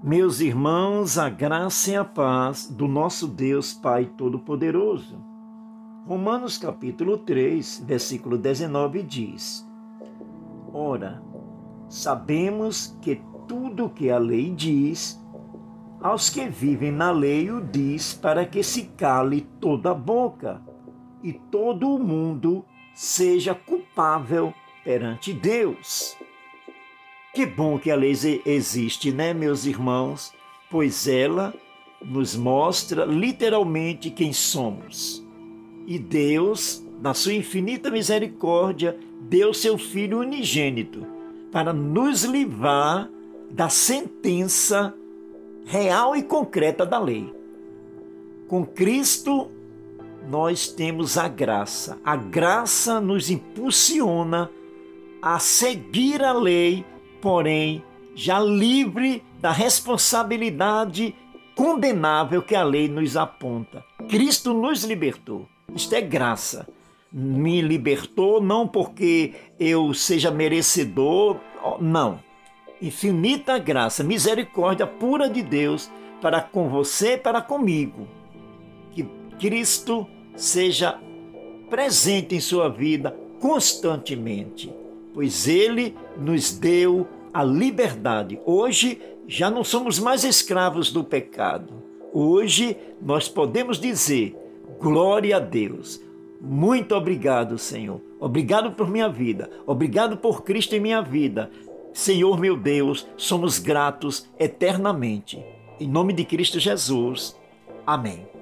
Meus irmãos, a graça e a paz do nosso Deus Pai Todo-Poderoso. Romanos capítulo 3, versículo 19 diz: Ora, sabemos que tudo que a lei diz, aos que vivem na lei o diz para que se cale toda a boca e todo o mundo seja culpável perante Deus. Que bom que a lei existe, né, meus irmãos? Pois ela nos mostra literalmente quem somos. E Deus, na sua infinita misericórdia, deu seu Filho unigênito para nos livrar da sentença real e concreta da lei. Com Cristo, nós temos a graça. A graça nos impulsiona a seguir a lei porém já livre da responsabilidade condenável que a lei nos aponta. Cristo nos libertou. Isto é graça. Me libertou não porque eu seja merecedor, não. Infinita graça, misericórdia pura de Deus para com você para comigo. Que Cristo seja presente em sua vida constantemente pois ele nos deu a liberdade. Hoje já não somos mais escravos do pecado. Hoje nós podemos dizer: glória a Deus. Muito obrigado, Senhor. Obrigado por minha vida. Obrigado por Cristo em minha vida. Senhor meu Deus, somos gratos eternamente. Em nome de Cristo Jesus. Amém.